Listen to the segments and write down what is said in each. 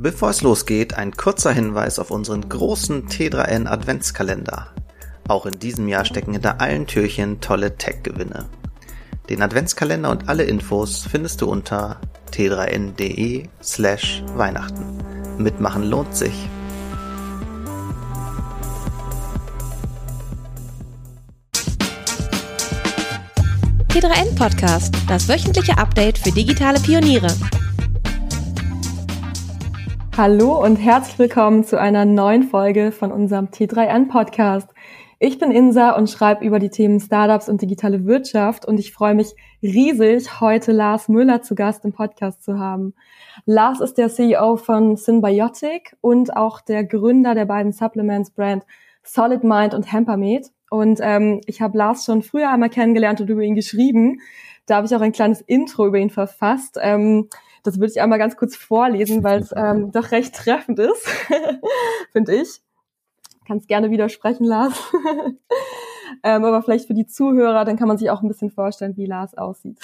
Bevor es losgeht, ein kurzer Hinweis auf unseren großen T3N Adventskalender. Auch in diesem Jahr stecken hinter allen Türchen tolle Tech-Gewinne. Den Adventskalender und alle Infos findest du unter t3n.de slash Weihnachten. Mitmachen lohnt sich. T3N Podcast, das wöchentliche Update für digitale Pioniere. Hallo und herzlich willkommen zu einer neuen Folge von unserem T3N Podcast. Ich bin Insa und schreibe über die Themen Startups und digitale Wirtschaft und ich freue mich riesig, heute Lars Müller zu Gast im Podcast zu haben. Lars ist der CEO von Symbiotic und auch der Gründer der beiden Supplements Brand Solid Mind und Hempermed. Und ähm, ich habe Lars schon früher einmal kennengelernt und über ihn geschrieben. Da habe ich auch ein kleines Intro über ihn verfasst. Ähm, das würde ich einmal ganz kurz vorlesen, weil es ähm, doch recht treffend ist, finde ich. Kannst gerne widersprechen, Lars. ähm, aber vielleicht für die Zuhörer, dann kann man sich auch ein bisschen vorstellen, wie Lars aussieht.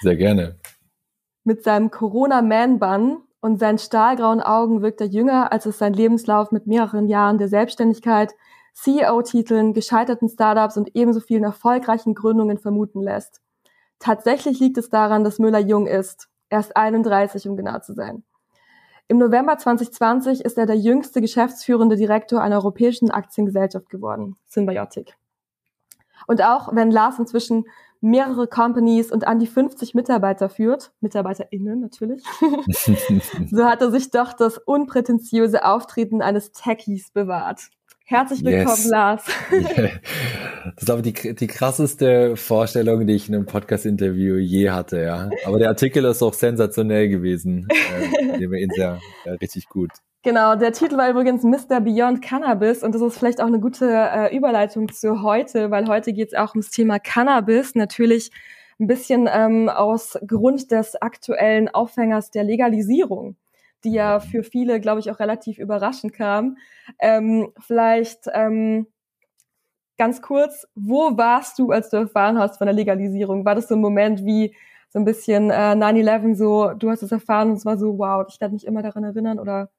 Sehr gerne. Mit seinem Corona-Man-Bun und seinen stahlgrauen Augen wirkt er jünger, als es sein Lebenslauf mit mehreren Jahren der Selbstständigkeit, CEO-Titeln, gescheiterten Startups und ebenso vielen erfolgreichen Gründungen vermuten lässt. Tatsächlich liegt es daran, dass Müller jung ist erst 31, um genau zu sein. Im November 2020 ist er der jüngste geschäftsführende Direktor einer europäischen Aktiengesellschaft geworden, Symbiotic. Und auch wenn Lars inzwischen mehrere Companies und an die 50 Mitarbeiter führt, MitarbeiterInnen natürlich, so hat er sich doch das unprätentiöse Auftreten eines Techies bewahrt. Herzlich willkommen, yes. Lars. Das ist aber die, die krasseste Vorstellung, die ich in einem Podcast-Interview je hatte, ja. Aber der Artikel ist auch sensationell gewesen. äh, wir ihn sehr, ja, richtig gut. Genau, der Titel war übrigens Mr. Beyond Cannabis und das ist vielleicht auch eine gute äh, Überleitung zu heute, weil heute geht es auch ums Thema Cannabis. Natürlich ein bisschen ähm, aus Grund des aktuellen Aufhängers der Legalisierung die ja für viele, glaube ich, auch relativ überraschend kam. Ähm, vielleicht ähm, ganz kurz, wo warst du, als du erfahren hast von der Legalisierung? War das so ein Moment wie so ein bisschen äh, 9-11, so du hast es erfahren und es war so, wow, ich werde mich immer daran erinnern oder?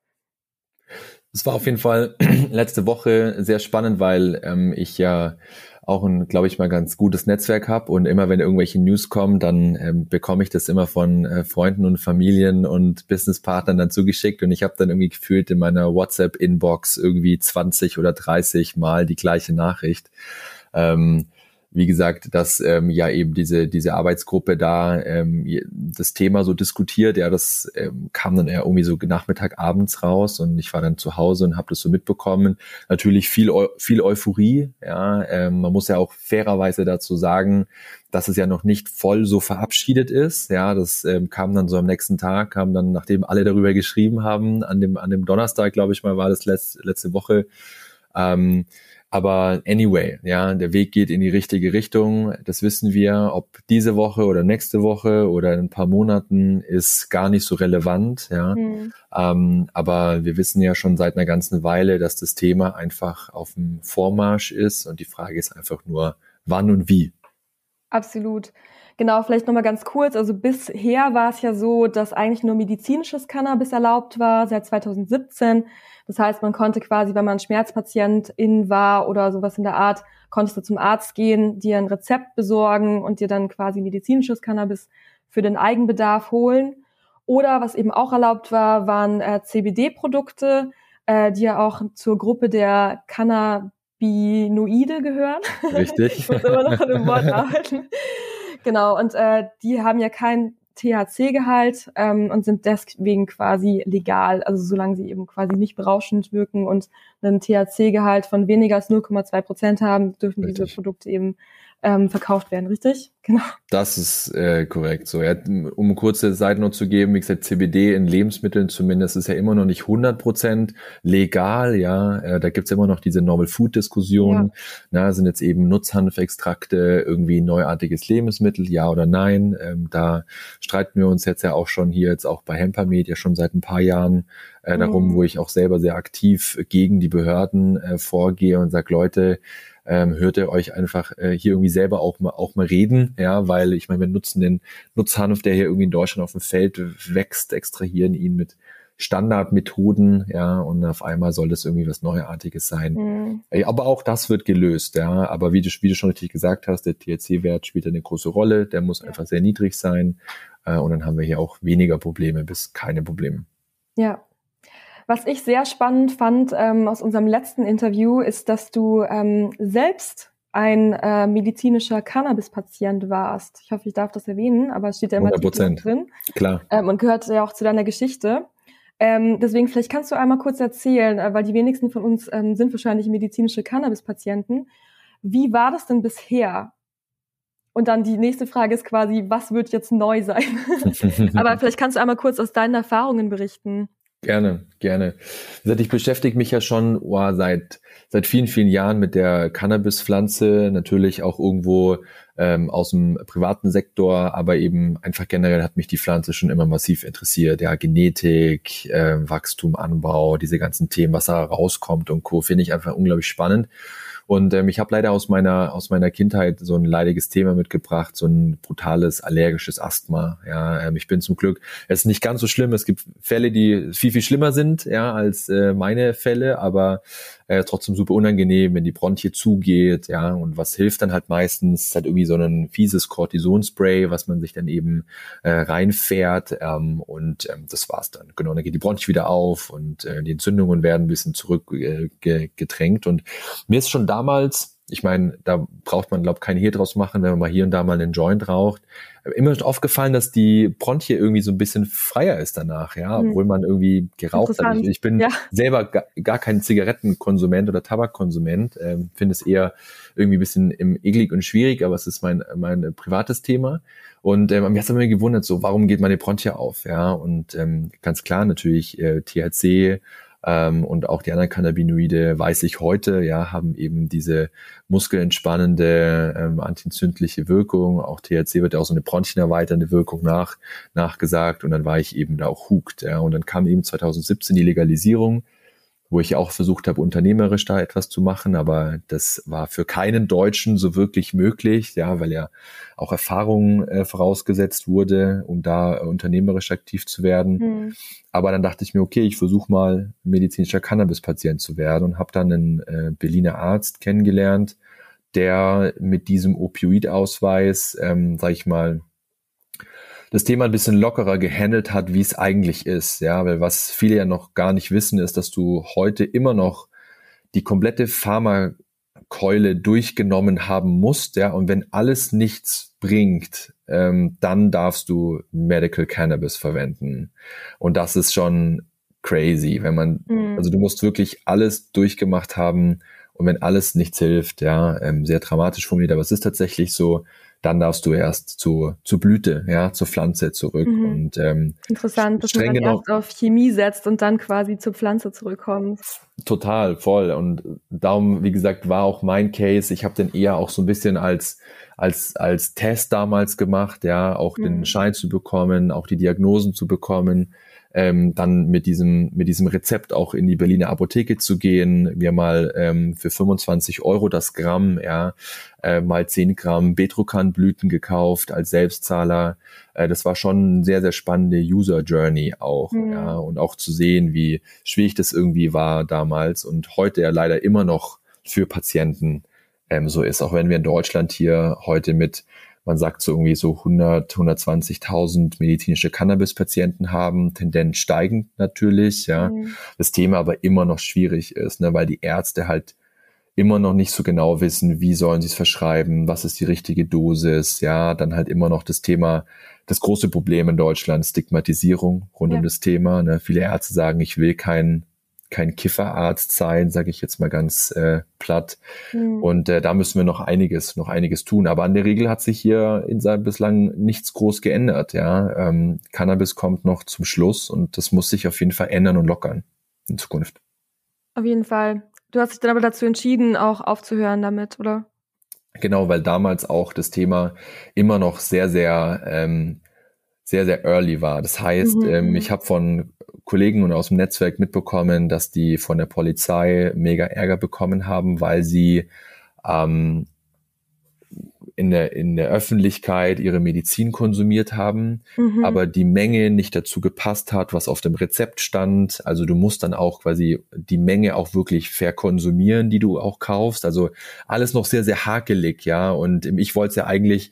Es war auf jeden Fall letzte Woche sehr spannend, weil ähm, ich ja auch ein, glaube ich, mal ganz gutes Netzwerk habe und immer wenn irgendwelche News kommen, dann ähm, bekomme ich das immer von äh, Freunden und Familien und Businesspartnern dann zugeschickt und ich habe dann irgendwie gefühlt in meiner WhatsApp-Inbox irgendwie 20 oder 30 Mal die gleiche Nachricht. Ähm, wie gesagt, dass ähm, ja eben diese diese Arbeitsgruppe da ähm, das Thema so diskutiert. Ja, das ähm, kam dann eher irgendwie so Nachmittag abends raus und ich war dann zu Hause und habe das so mitbekommen. Natürlich viel Eu viel Euphorie. Ja, ähm, man muss ja auch fairerweise dazu sagen, dass es ja noch nicht voll so verabschiedet ist. Ja, das ähm, kam dann so am nächsten Tag, kam dann nachdem alle darüber geschrieben haben an dem an dem Donnerstag, glaube ich mal, war das letzte letzte Woche. Ähm, aber anyway, ja, der Weg geht in die richtige Richtung. Das wissen wir. Ob diese Woche oder nächste Woche oder in ein paar Monaten ist gar nicht so relevant, ja. Mhm. Ähm, aber wir wissen ja schon seit einer ganzen Weile, dass das Thema einfach auf dem Vormarsch ist und die Frage ist einfach nur, wann und wie. Absolut. Genau, vielleicht nochmal ganz kurz. Also bisher war es ja so, dass eigentlich nur medizinisches Cannabis erlaubt war, seit 2017. Das heißt, man konnte quasi, wenn man Schmerzpatientin war oder sowas in der Art, konntest du zum Arzt gehen, dir ein Rezept besorgen und dir dann quasi medizinisches Cannabis für den Eigenbedarf holen. Oder was eben auch erlaubt war, waren äh, CBD-Produkte, äh, die ja auch zur Gruppe der Cannabinoide gehören. Richtig. ich muss immer noch an dem Wort arbeiten. Genau, und äh, die haben ja kein THC-Gehalt ähm, und sind deswegen quasi legal, also solange sie eben quasi nicht berauschend wirken und einen THC-Gehalt von weniger als 0,2 Prozent haben, dürfen Richtig. diese Produkte eben ähm, verkauft werden, richtig? Genau. Das ist äh, korrekt. So, ja, um kurze Seitennote zu geben, wie gesagt, CBD in Lebensmitteln zumindest ist ja immer noch nicht 100 Prozent legal. Ja, äh, da gibt's immer noch diese Novel Food Diskussion. Ja. Na, sind jetzt eben Nutzhanfextrakte irgendwie neuartiges Lebensmittel, ja oder nein? Ähm, da streiten wir uns jetzt ja auch schon hier jetzt auch bei Hempermed ja schon seit ein paar Jahren äh, darum, mhm. wo ich auch selber sehr aktiv gegen die Behörden äh, vorgehe und sage, Leute, ähm, hört ihr euch einfach äh, hier irgendwie selber auch mal auch mal reden, ja, weil ich meine, wir nutzen den Nutzhanf, der hier irgendwie in Deutschland auf dem Feld wächst, extrahieren ihn mit Standardmethoden, ja, und auf einmal soll das irgendwie was Neuartiges sein. Mhm. Aber auch das wird gelöst, ja. Aber wie du, wie du schon richtig gesagt hast, der THC-Wert spielt eine große Rolle, der muss ja. einfach sehr niedrig sein. Äh, und dann haben wir hier auch weniger Probleme bis keine Probleme. Ja. Was ich sehr spannend fand ähm, aus unserem letzten Interview, ist, dass du ähm, selbst ein äh, medizinischer Cannabis-Patient warst. Ich hoffe, ich darf das erwähnen, aber es steht ja immer drin. Klar. Ähm, und gehört ja auch zu deiner Geschichte. Ähm, deswegen, vielleicht kannst du einmal kurz erzählen, äh, weil die wenigsten von uns ähm, sind wahrscheinlich medizinische Cannabis-Patienten. Wie war das denn bisher? Und dann die nächste Frage ist quasi, was wird jetzt neu sein? Aber vielleicht kannst du einmal kurz aus deinen Erfahrungen berichten. Gerne, gerne. Ich beschäftige mich ja schon oh, seit seit vielen, vielen Jahren mit der Cannabispflanze, natürlich auch irgendwo ähm, aus dem privaten Sektor, aber eben einfach generell hat mich die Pflanze schon immer massiv interessiert. Ja, Genetik, äh, Wachstum, Anbau, diese ganzen Themen, was da rauskommt und Co. finde ich einfach unglaublich spannend. Und ähm, ich habe leider aus meiner aus meiner Kindheit so ein leidiges Thema mitgebracht, so ein brutales allergisches Asthma. Ja, ähm, ich bin zum Glück, es ist nicht ganz so schlimm. Es gibt Fälle, die viel viel schlimmer sind, ja, als äh, meine Fälle, aber äh, trotzdem super unangenehm, wenn die Bronchie zugeht, ja. Und was hilft dann halt meistens, ist halt irgendwie so ein fieses Cortisonspray, was man sich dann eben äh, reinfährt ähm, und ähm, das war's dann. Genau, dann geht die Bronchie wieder auf und äh, die Entzündungen werden ein bisschen zurückgedrängt. Äh, und mir ist schon damals ich meine, da braucht man, glaube kein Hehl draus machen, wenn man mal hier und da mal einen Joint raucht. Immer aufgefallen, dass die Bronchie irgendwie so ein bisschen freier ist danach, ja, mhm. obwohl man irgendwie geraucht hat. Ich, ich bin ja. selber gar, gar, kein Zigarettenkonsument oder Tabakkonsument, ähm, finde es eher irgendwie ein bisschen im, eklig und schwierig, aber es ist mein, mein privates Thema. Und ähm, mir hat es immer gewundert, so, warum geht meine Bronchie auf, ja, und ähm, ganz klar natürlich äh, THC, ähm, und auch die anderen Cannabinoide, weiß ich heute, ja, haben eben diese muskelentspannende, ähm, antientzündliche Wirkung. Auch THC wird ja auch so eine bronchienerweiternde Wirkung nach, nachgesagt. Und dann war ich eben da auch hooked. Ja. Und dann kam eben 2017 die Legalisierung wo ich auch versucht habe, unternehmerisch da etwas zu machen, aber das war für keinen Deutschen so wirklich möglich, ja, weil ja auch Erfahrung äh, vorausgesetzt wurde, um da äh, unternehmerisch aktiv zu werden. Mhm. Aber dann dachte ich mir, okay, ich versuche mal medizinischer Cannabis-Patient zu werden und habe dann einen äh, Berliner Arzt kennengelernt, der mit diesem Opioidausweis, ähm, sag ich mal, das Thema ein bisschen lockerer gehandelt hat, wie es eigentlich ist. Ja, weil was viele ja noch gar nicht wissen, ist, dass du heute immer noch die komplette Pharmakeule durchgenommen haben musst, ja, und wenn alles nichts bringt, ähm, dann darfst du Medical Cannabis verwenden. Und das ist schon crazy, wenn man, mhm. also du musst wirklich alles durchgemacht haben und wenn alles nichts hilft, ja, ähm, sehr dramatisch formuliert, aber es ist tatsächlich so, dann darfst du erst zu, zur Blüte, ja, zur Pflanze zurück. Mhm. Und, ähm, Interessant, dass man dann erst auf Chemie setzt und dann quasi zur Pflanze zurückkommt. Total, voll. Und darum, wie gesagt, war auch mein Case. Ich habe den eher auch so ein bisschen als als als Test damals gemacht, ja, auch mhm. den Schein zu bekommen, auch die Diagnosen zu bekommen ähm, dann mit diesem, mit diesem Rezept auch in die Berliner Apotheke zu gehen, mir mal ähm, für 25 Euro das Gramm, ja, äh, mal 10 Gramm Betrukan-Blüten gekauft als Selbstzahler. Äh, das war schon eine sehr, sehr spannende User Journey auch, mhm. ja, und auch zu sehen, wie schwierig das irgendwie war damals und heute ja leider immer noch für Patienten ähm, so ist, auch wenn wir in Deutschland hier heute mit man sagt so irgendwie so 100, 120.000 medizinische Cannabis-Patienten haben, Tendenz steigend natürlich, ja. Mhm. Das Thema aber immer noch schwierig ist, ne, weil die Ärzte halt immer noch nicht so genau wissen, wie sollen sie es verschreiben, was ist die richtige Dosis, ja, dann halt immer noch das Thema, das große Problem in Deutschland, Stigmatisierung rund ja. um das Thema. Ne? Viele Ärzte sagen, ich will keinen kein Kifferarzt sein, sage ich jetzt mal ganz äh, platt. Mhm. Und äh, da müssen wir noch einiges, noch einiges tun. Aber an der Regel hat sich hier in seinem bislang nichts groß geändert. Ja, ähm, Cannabis kommt noch zum Schluss und das muss sich auf jeden Fall ändern und lockern in Zukunft. Auf jeden Fall. Du hast dich dann aber dazu entschieden, auch aufzuhören damit, oder? Genau, weil damals auch das Thema immer noch sehr, sehr ähm, sehr, sehr early war. Das heißt, mhm. ähm, ich habe von Kollegen und aus dem Netzwerk mitbekommen, dass die von der Polizei mega Ärger bekommen haben, weil sie ähm, in der, in der Öffentlichkeit ihre Medizin konsumiert haben, mhm. aber die Menge nicht dazu gepasst hat, was auf dem Rezept stand. Also du musst dann auch quasi die Menge auch wirklich verkonsumieren, die du auch kaufst. Also alles noch sehr, sehr hakelig, ja. Und ich wollte es ja eigentlich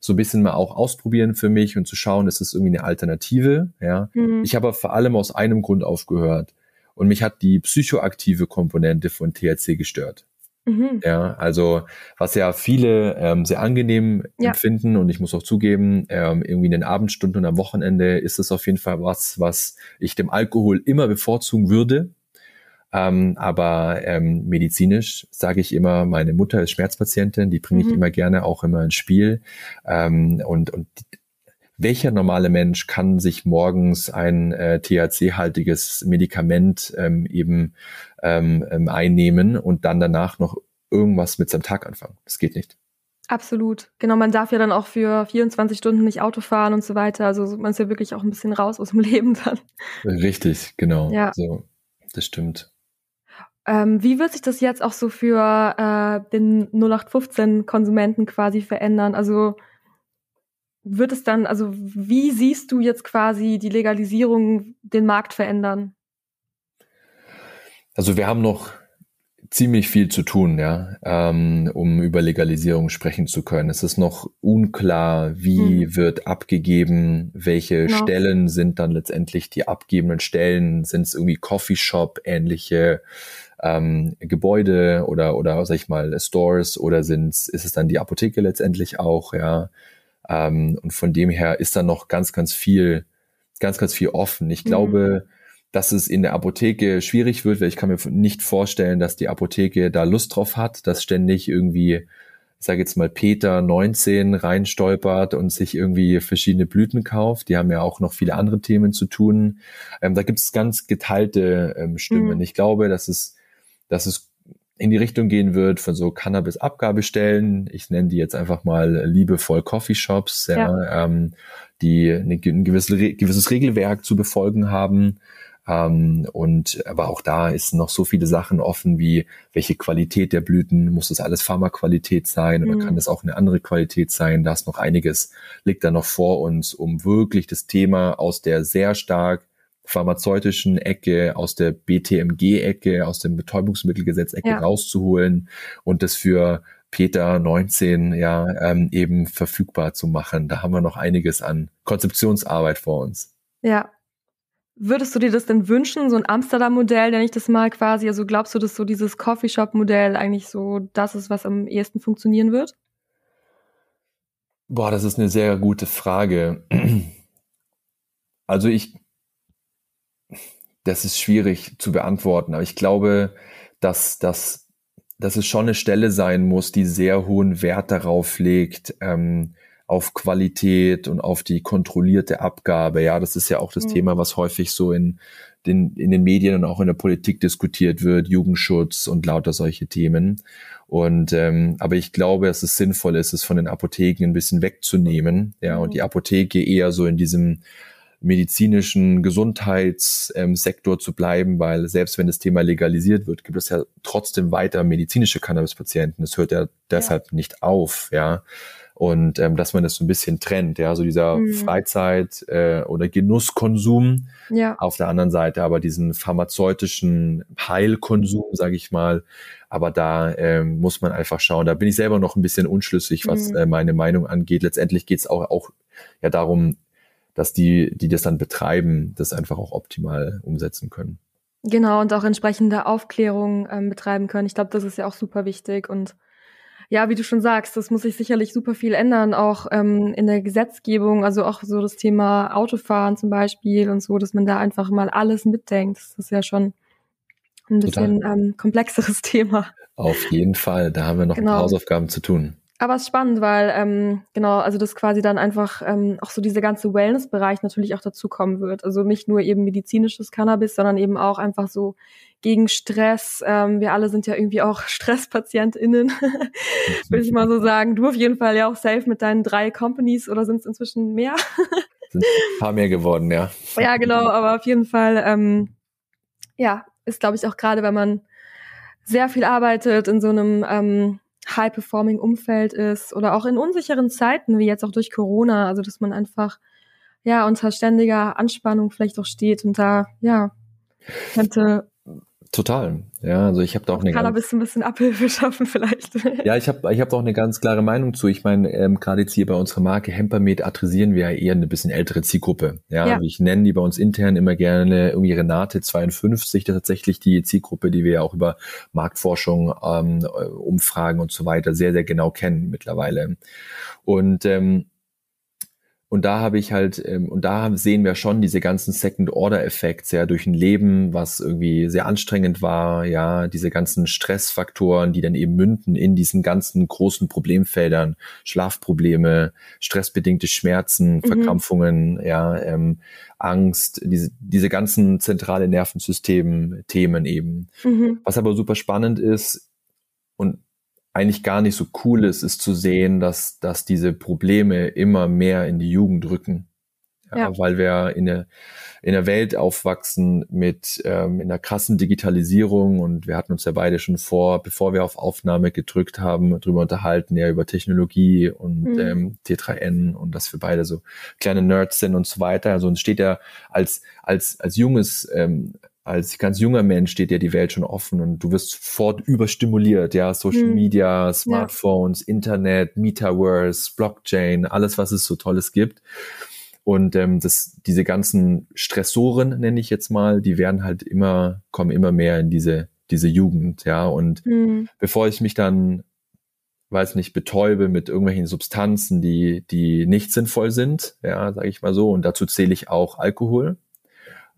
so ein bisschen mal auch ausprobieren für mich und zu schauen, ist es irgendwie eine Alternative, ja. Mhm. Ich habe vor allem aus einem Grund aufgehört. Und mich hat die psychoaktive Komponente von THC gestört. Mhm. Ja, also was ja viele ähm, sehr angenehm ja. empfinden und ich muss auch zugeben, ähm, irgendwie in den Abendstunden und am Wochenende ist es auf jeden Fall was, was ich dem Alkohol immer bevorzugen würde. Ähm, aber ähm, medizinisch sage ich immer, meine Mutter ist Schmerzpatientin, die bringe ich mhm. immer gerne auch immer ins Spiel. Ähm, und, und welcher normale Mensch kann sich morgens ein äh, THC-haltiges Medikament ähm, eben ähm, ähm, einnehmen und dann danach noch irgendwas mit seinem Tag anfangen? Das geht nicht. Absolut. Genau, man darf ja dann auch für 24 Stunden nicht Auto fahren und so weiter. Also man ist ja wirklich auch ein bisschen raus aus dem Leben dann. Richtig, genau. Ja. So, das stimmt. Ähm, wie wird sich das jetzt auch so für äh, den 0815-Konsumenten quasi verändern? Also wird es dann, also wie siehst du jetzt quasi die Legalisierung den Markt verändern? Also wir haben noch ziemlich viel zu tun, ja, ähm, um über Legalisierung sprechen zu können. Es ist noch unklar, wie hm. wird abgegeben, welche genau. Stellen sind dann letztendlich die abgebenden Stellen, sind es irgendwie Coffeeshop ähnliche ähm, Gebäude oder oder sag ich mal Stores oder sind's, ist es dann die Apotheke letztendlich auch, ja. Ähm, und von dem her ist da noch ganz, ganz viel, ganz, ganz viel offen. Ich mhm. glaube, dass es in der Apotheke schwierig wird, weil ich kann mir nicht vorstellen, dass die Apotheke da Lust drauf hat, dass ständig irgendwie, ich sage jetzt mal, Peter 19 reinstolpert und sich irgendwie verschiedene Blüten kauft. Die haben ja auch noch viele andere Themen zu tun. Ähm, da gibt es ganz geteilte ähm, Stimmen. Mhm. Ich glaube, dass es, dass es in die Richtung gehen wird von so Cannabis-Abgabestellen. Ich nenne die jetzt einfach mal liebevoll Coffeeshops, ja, ja. Ähm, die eine, ein gewisses, gewisses Regelwerk zu befolgen haben. Ähm, und aber auch da ist noch so viele Sachen offen, wie welche Qualität der Blüten, muss das alles Pharmaqualität sein oder mhm. kann das auch eine andere Qualität sein? Da ist noch einiges, liegt da noch vor uns, um wirklich das Thema aus der sehr stark pharmazeutischen Ecke, aus der BTMG-Ecke, aus dem Betäubungsmittelgesetz-Ecke ja. rauszuholen und das für Peter 19 ja ähm, eben verfügbar zu machen. Da haben wir noch einiges an Konzeptionsarbeit vor uns. Ja. Würdest du dir das denn wünschen, so ein Amsterdam-Modell, nenne ich das mal quasi? Also glaubst du, dass so dieses Coffeeshop-Modell eigentlich so das ist, was am ehesten funktionieren wird? Boah, das ist eine sehr gute Frage. Also ich das ist schwierig zu beantworten. Aber ich glaube, dass, dass, dass es schon eine Stelle sein muss, die sehr hohen Wert darauf legt, ähm, auf Qualität und auf die kontrollierte Abgabe. Ja, das ist ja auch das mhm. Thema, was häufig so in den, in den Medien und auch in der Politik diskutiert wird, Jugendschutz und lauter solche Themen. Und ähm, aber ich glaube, dass es sinnvoll ist, es von den Apotheken ein bisschen wegzunehmen, ja, und die mhm. Apotheke eher so in diesem medizinischen Gesundheitssektor zu bleiben, weil selbst wenn das Thema legalisiert wird, gibt es ja trotzdem weiter medizinische Cannabispatienten. Das hört ja deshalb ja. nicht auf, ja. Und ähm, dass man das so ein bisschen trennt, ja, so dieser mhm. Freizeit- äh, oder Genusskonsum ja. auf der anderen Seite, aber diesen pharmazeutischen Heilkonsum, sage ich mal, aber da ähm, muss man einfach schauen. Da bin ich selber noch ein bisschen unschlüssig, was mhm. äh, meine Meinung angeht. Letztendlich geht es auch, auch ja darum, dass die, die das dann betreiben, das einfach auch optimal umsetzen können. Genau, und auch entsprechende Aufklärung ähm, betreiben können. Ich glaube, das ist ja auch super wichtig. Und ja, wie du schon sagst, das muss sich sicherlich super viel ändern, auch ähm, in der Gesetzgebung, also auch so das Thema Autofahren zum Beispiel und so, dass man da einfach mal alles mitdenkt. Das ist ja schon ein bisschen ähm, komplexeres Thema. Auf jeden Fall, da haben wir noch genau. ein paar Hausaufgaben zu tun. Aber es ist spannend, weil ähm, genau, also das quasi dann einfach ähm, auch so dieser ganze Wellness-Bereich natürlich auch dazukommen wird. Also nicht nur eben medizinisches Cannabis, sondern eben auch einfach so gegen Stress. Ähm, wir alle sind ja irgendwie auch StresspatientInnen, würde ich mal so sagen. Du auf jeden Fall ja auch safe mit deinen drei Companies oder sind es inzwischen mehr? sind ein paar mehr geworden, ja. Ja, genau, aber auf jeden Fall, ähm, ja, ist glaube ich auch gerade, wenn man sehr viel arbeitet in so einem ähm, High-Performing-Umfeld ist oder auch in unsicheren Zeiten, wie jetzt auch durch Corona, also dass man einfach ja unter ständiger Anspannung vielleicht auch steht und da ja könnte Total. Ja, also ich habe da auch eine Cannabis ganz, ein bisschen Abhilfe schaffen vielleicht. Ja, ich habe ich hab auch eine ganz klare Meinung zu. Ich meine, ähm, gerade jetzt hier bei unserer Marke Hempermed adressieren wir ja eher eine bisschen ältere Zielgruppe. Ja, ja. ich nenne die bei uns intern immer gerne irgendwie Renate 52, das ist tatsächlich die Zielgruppe, die wir ja auch über Marktforschung, ähm, Umfragen und so weiter sehr, sehr genau kennen mittlerweile. Und ähm, und da habe ich halt, ähm, und da sehen wir schon diese ganzen Second-Order-Effekte, ja, durch ein Leben, was irgendwie sehr anstrengend war, ja, diese ganzen Stressfaktoren, die dann eben münden in diesen ganzen großen Problemfeldern, Schlafprobleme, stressbedingte Schmerzen, mhm. Verkrampfungen, ja, ähm, Angst, diese, diese ganzen zentrale Nervensystem-Themen eben. Mhm. Was aber super spannend ist, und eigentlich gar nicht so cool ist, ist zu sehen, dass, dass diese Probleme immer mehr in die Jugend rücken. Ja, ja. Weil wir in der, in der Welt aufwachsen mit ähm, in der krassen Digitalisierung und wir hatten uns ja beide schon vor, bevor wir auf Aufnahme gedrückt haben, darüber unterhalten, ja über Technologie und mhm. ähm, T3N und dass wir beide so kleine Nerds sind und so weiter. Also uns steht ja als als als junges ähm, als ganz junger Mensch steht dir die Welt schon offen und du wirst sofort überstimuliert, ja, Social hm. Media, Smartphones, ja. Internet, Metaverse, Blockchain, alles, was es so Tolles gibt. Und ähm, das, diese ganzen Stressoren, nenne ich jetzt mal, die werden halt immer, kommen immer mehr in diese, diese Jugend, ja. Und hm. bevor ich mich dann, weiß nicht, betäube mit irgendwelchen Substanzen, die, die nicht sinnvoll sind, ja, sage ich mal so, und dazu zähle ich auch Alkohol,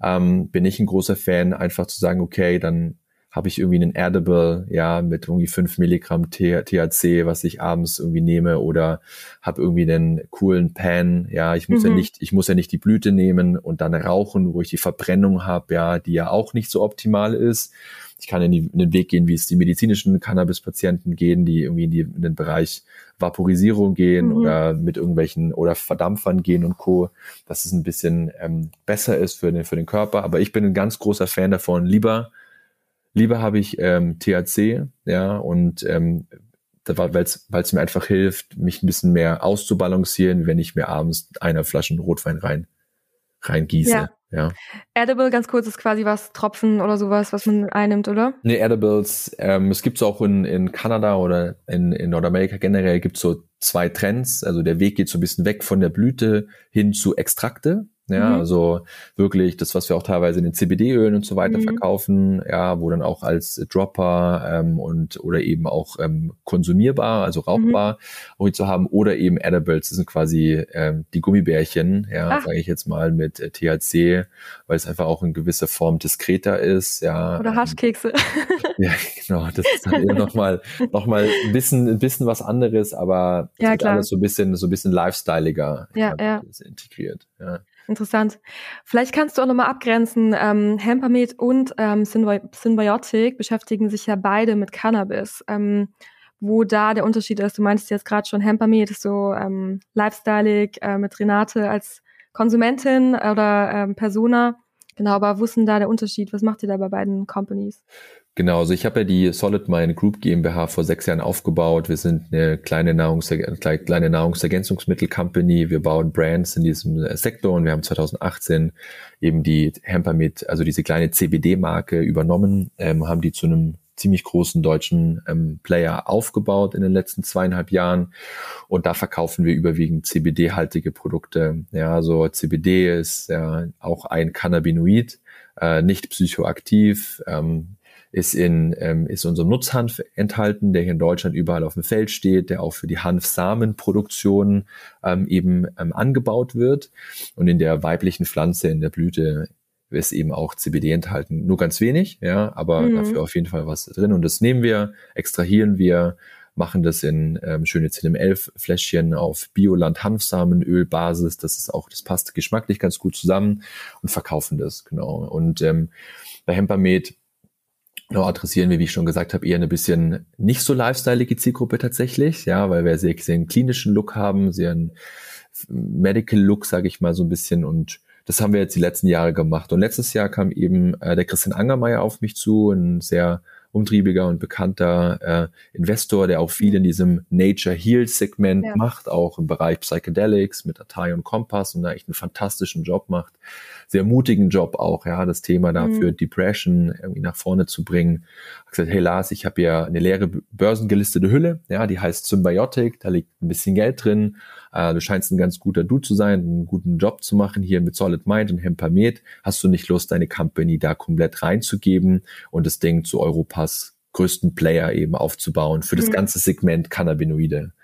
ähm, bin ich ein großer Fan, einfach zu sagen, okay, dann habe ich irgendwie einen Edible, ja, mit irgendwie fünf Milligramm THC, was ich abends irgendwie nehme oder habe irgendwie einen coolen Pan, ja, ich muss mhm. ja nicht, ich muss ja nicht die Blüte nehmen und dann rauchen, wo ich die Verbrennung habe, ja, die ja auch nicht so optimal ist. Ich kann in, die, in den Weg gehen, wie es die medizinischen Cannabis-Patienten gehen, die irgendwie in, die, in den Bereich Vaporisierung gehen mhm. oder mit irgendwelchen oder Verdampfern gehen und Co., dass es ein bisschen ähm, besser ist für den, für den Körper. Aber ich bin ein ganz großer Fan davon. Lieber, lieber habe ich ähm, THC, ja, und ähm, weil es mir einfach hilft, mich ein bisschen mehr auszubalancieren, wenn ich mir abends einer Flaschen Rotwein rein reingieße. Ja. ja. Edible, ganz kurz, ist quasi was, Tropfen oder sowas, was man einnimmt, oder? Nee, Edibles, ähm, es gibt auch in, in Kanada oder in, in Nordamerika generell gibt es so zwei Trends. Also der Weg geht so ein bisschen weg von der Blüte hin zu Extrakte. Ja, mhm. also wirklich das, was wir auch teilweise in den CBD-Ölen und so weiter mhm. verkaufen, ja, wo dann auch als Dropper ähm, und oder eben auch ähm, konsumierbar, also rauchbar, mhm. zu haben, oder eben Edibles, das sind quasi ähm, die Gummibärchen, ja, sage ich jetzt mal mit äh, THC, weil es einfach auch in gewisser Form diskreter ist, ja. Oder Haschkekse. Ähm, ja, genau, das ist dann eben nochmal noch mal ein bisschen, ein bisschen was anderes, aber ja, klar. alles so ein bisschen, so ein bisschen lifestyleiger ja, ja. integriert. Ja. Interessant. Vielleicht kannst du auch nochmal abgrenzen. Ähm, Hempermed und ähm, Symbiotic beschäftigen sich ja beide mit Cannabis. Ähm, wo da der Unterschied ist, du meinst jetzt gerade schon, Hempermed ist so ähm, lifestyleig äh, mit Renate als Konsumentin oder ähm, Persona. Genau, aber wo ist denn da der Unterschied? Was macht ihr da bei beiden Companies? Genau, also ich habe ja die Solid Mind Group GmbH vor sechs Jahren aufgebaut. Wir sind eine kleine, Nahrungser kleine Nahrungsergänzungsmittel-Company. Wir bauen Brands in diesem Sektor und wir haben 2018 eben die Hempermit, also diese kleine CBD-Marke übernommen, ähm, haben die zu einem ziemlich großen deutschen ähm, Player aufgebaut in den letzten zweieinhalb Jahren. Und da verkaufen wir überwiegend CBD-haltige Produkte. Ja, also CBD ist ja auch ein Cannabinoid, äh, nicht psychoaktiv, ähm, ist in ähm, ist unserem Nutzhanf enthalten, der hier in Deutschland überall auf dem Feld steht, der auch für die Hanfsamenproduktion ähm, eben ähm, angebaut wird und in der weiblichen Pflanze in der Blüte ist eben auch CBD enthalten. Nur ganz wenig, ja, aber mhm. dafür auf jeden Fall was drin. Und das nehmen wir, extrahieren wir, machen das in ähm, schöne CNM11 Fläschchen auf Bioland Hanfsamenöl Basis. Das ist auch, das passt geschmacklich ganz gut zusammen und verkaufen das, genau. Und ähm, bei Hempermed Genau, adressieren wir, wie ich schon gesagt habe, eher eine bisschen nicht so lifestyleige Zielgruppe tatsächlich, ja, weil wir sehr, sehr einen klinischen Look haben, sehr einen Medical Look, sage ich mal so ein bisschen und das haben wir jetzt die letzten Jahre gemacht. Und letztes Jahr kam eben äh, der Christian Angermeier auf mich zu, ein sehr umtriebiger und bekannter äh, Investor, der auch viel in diesem Nature Heal Segment ja. macht, auch im Bereich Psychedelics mit Atari und Kompass und da echt einen fantastischen Job macht. Sehr mutigen Job auch, ja, das Thema dafür mhm. Depression irgendwie nach vorne zu bringen. Hat gesagt, hey Lars, ich habe ja eine leere börsengelistete Hülle, ja, die heißt Symbiotic, da liegt ein bisschen Geld drin. Äh, du scheinst ein ganz guter Dude zu sein, einen guten Job zu machen hier mit Solid Mind und Hempamet. Hast du nicht Lust, deine Company da komplett reinzugeben und das Ding zu Europas größten Player eben aufzubauen für das mhm. ganze Segment Cannabinoide?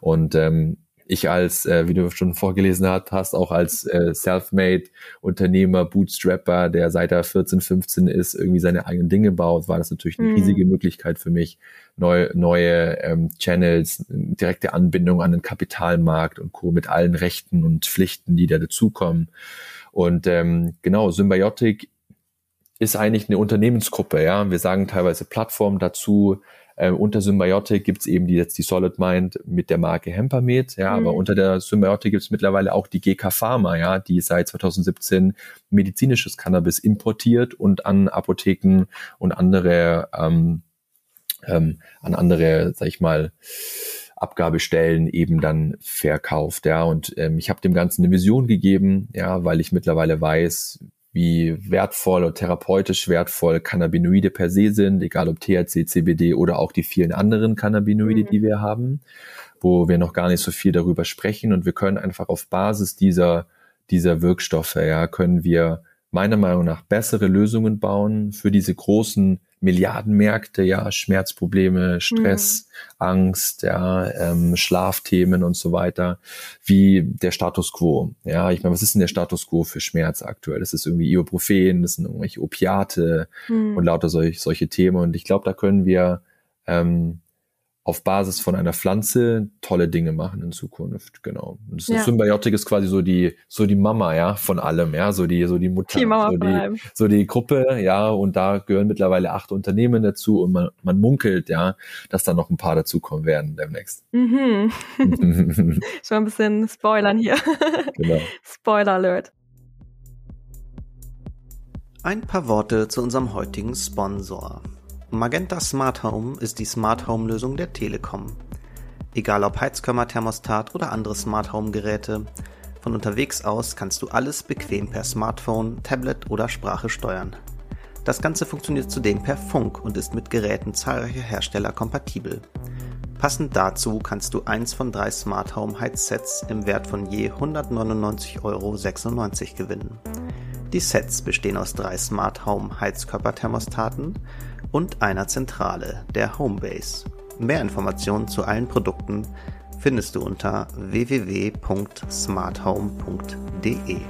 Und ähm, ich als, äh, wie du schon vorgelesen hast, auch als äh, Selfmade Unternehmer, Bootstrapper, der seit er 14, 15 ist, irgendwie seine eigenen Dinge baut, war das natürlich eine mhm. riesige Möglichkeit für mich, neue, neue ähm, Channels, direkte Anbindung an den Kapitalmarkt und Co. mit allen Rechten und Pflichten, die da dazukommen. Und ähm, genau, Symbiotic ist eigentlich eine Unternehmensgruppe, ja. Wir sagen teilweise Plattform dazu, ähm, unter Symbiotic gibt's eben die, jetzt die Solid Mind mit der Marke Hempamet, ja, mhm. aber unter der Symbiotic gibt's mittlerweile auch die GK Pharma, ja, die seit 2017 medizinisches Cannabis importiert und an Apotheken und andere, ähm, ähm, an andere, sag ich mal, Abgabestellen eben dann verkauft, ja. Und ähm, ich habe dem Ganzen eine Vision gegeben, ja, weil ich mittlerweile weiß, wie wertvoll oder therapeutisch wertvoll Cannabinoide per se sind, egal ob THC, CBD oder auch die vielen anderen Cannabinoide, mhm. die wir haben, wo wir noch gar nicht so viel darüber sprechen und wir können einfach auf Basis dieser dieser Wirkstoffe, ja, können wir meiner Meinung nach bessere Lösungen bauen für diese großen Milliardenmärkte, ja, Schmerzprobleme, Stress, mhm. Angst, ja, ähm, Schlafthemen und so weiter, wie der Status quo. Ja, ich meine, was ist denn der Status quo für Schmerz aktuell? Das ist irgendwie Ibuprofen, das sind irgendwelche Opiate mhm. und lauter solch, solche Themen. Und ich glaube, da können wir ähm, auf Basis von einer Pflanze tolle Dinge machen in Zukunft, genau. Und das ja. Symbiotik ist quasi so die, so die Mama, ja, von allem, ja, so die, so die Mutter, die Mama so, die, so die Gruppe, ja, und da gehören mittlerweile acht Unternehmen dazu und man, man munkelt, ja, dass da noch ein paar dazukommen werden demnächst. Mhm. Schon ein bisschen spoilern hier. Genau. Spoiler Alert. Ein paar Worte zu unserem heutigen Sponsor. Magenta Smart Home ist die Smart Home Lösung der Telekom. Egal ob Heizkörperthermostat oder andere Smart Home Geräte, von unterwegs aus kannst du alles bequem per Smartphone, Tablet oder Sprache steuern. Das Ganze funktioniert zudem per Funk und ist mit Geräten zahlreicher Hersteller kompatibel. Passend dazu kannst du eins von drei Smart Home Heizsets im Wert von je 199,96 Euro gewinnen. Die Sets bestehen aus drei Smart Home Heizkörperthermostaten und einer Zentrale, der Homebase. Mehr Informationen zu allen Produkten findest du unter www.smarthome.de.